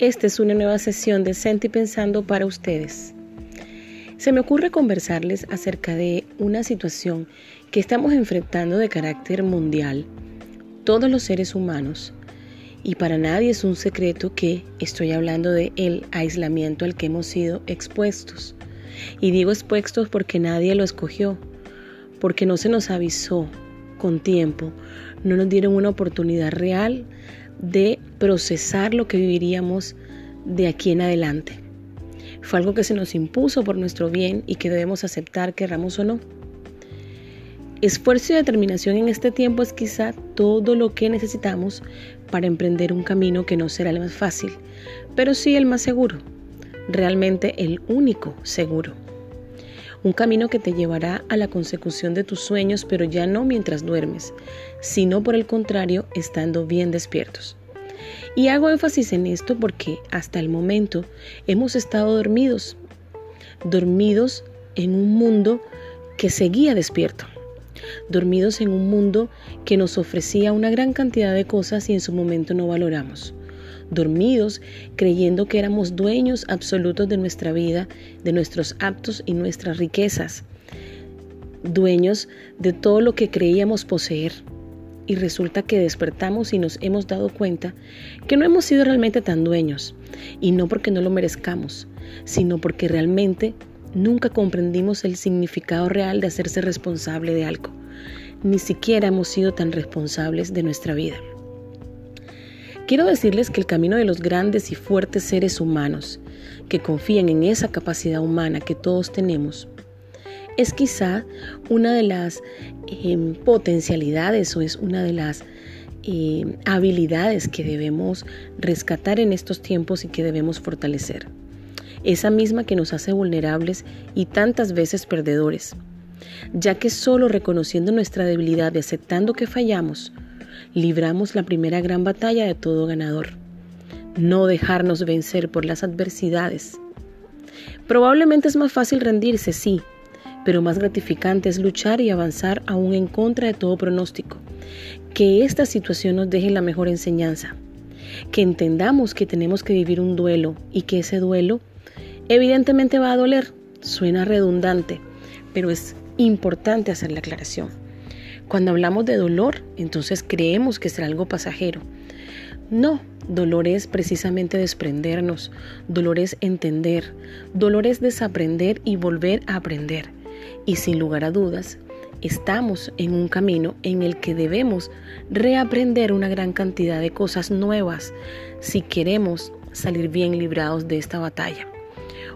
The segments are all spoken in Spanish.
Esta es una nueva sesión de Senti Pensando para ustedes. Se me ocurre conversarles acerca de una situación que estamos enfrentando de carácter mundial, todos los seres humanos, y para nadie es un secreto que estoy hablando de el aislamiento al que hemos sido expuestos. Y digo expuestos porque nadie lo escogió, porque no se nos avisó con tiempo, no nos dieron una oportunidad real de procesar lo que viviríamos de aquí en adelante. Fue algo que se nos impuso por nuestro bien y que debemos aceptar, querramos o no. Esfuerzo y determinación en este tiempo es quizá todo lo que necesitamos para emprender un camino que no será el más fácil, pero sí el más seguro, realmente el único seguro. Un camino que te llevará a la consecución de tus sueños, pero ya no mientras duermes, sino por el contrario, estando bien despiertos. Y hago énfasis en esto porque hasta el momento hemos estado dormidos, dormidos en un mundo que seguía despierto, dormidos en un mundo que nos ofrecía una gran cantidad de cosas y en su momento no valoramos dormidos, creyendo que éramos dueños absolutos de nuestra vida, de nuestros actos y nuestras riquezas, dueños de todo lo que creíamos poseer. Y resulta que despertamos y nos hemos dado cuenta que no hemos sido realmente tan dueños, y no porque no lo merezcamos, sino porque realmente nunca comprendimos el significado real de hacerse responsable de algo. Ni siquiera hemos sido tan responsables de nuestra vida. Quiero decirles que el camino de los grandes y fuertes seres humanos que confían en esa capacidad humana que todos tenemos es quizá una de las em, potencialidades o es una de las em, habilidades que debemos rescatar en estos tiempos y que debemos fortalecer. Esa misma que nos hace vulnerables y tantas veces perdedores, ya que solo reconociendo nuestra debilidad y aceptando que fallamos, libramos la primera gran batalla de todo ganador. No dejarnos vencer por las adversidades. Probablemente es más fácil rendirse, sí, pero más gratificante es luchar y avanzar aún en contra de todo pronóstico. Que esta situación nos deje la mejor enseñanza. Que entendamos que tenemos que vivir un duelo y que ese duelo evidentemente va a doler. Suena redundante, pero es importante hacer la aclaración. Cuando hablamos de dolor, entonces creemos que será algo pasajero. No, dolor es precisamente desprendernos, dolor es entender, dolor es desaprender y volver a aprender. Y sin lugar a dudas, estamos en un camino en el que debemos reaprender una gran cantidad de cosas nuevas si queremos salir bien librados de esta batalla.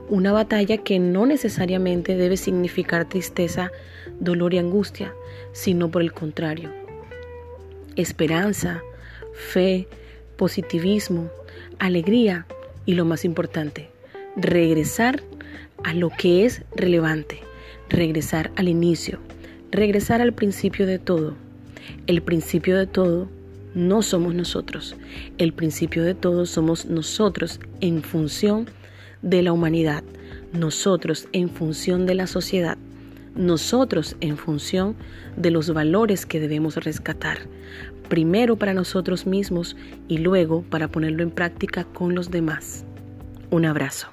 Una batalla que no necesariamente debe significar tristeza, dolor y angustia, sino por el contrario. Esperanza, fe, positivismo, alegría y lo más importante, regresar a lo que es relevante, regresar al inicio, regresar al principio de todo. El principio de todo no somos nosotros, el principio de todo somos nosotros en función de la humanidad, nosotros en función de la sociedad, nosotros en función de los valores que debemos rescatar, primero para nosotros mismos y luego para ponerlo en práctica con los demás. Un abrazo.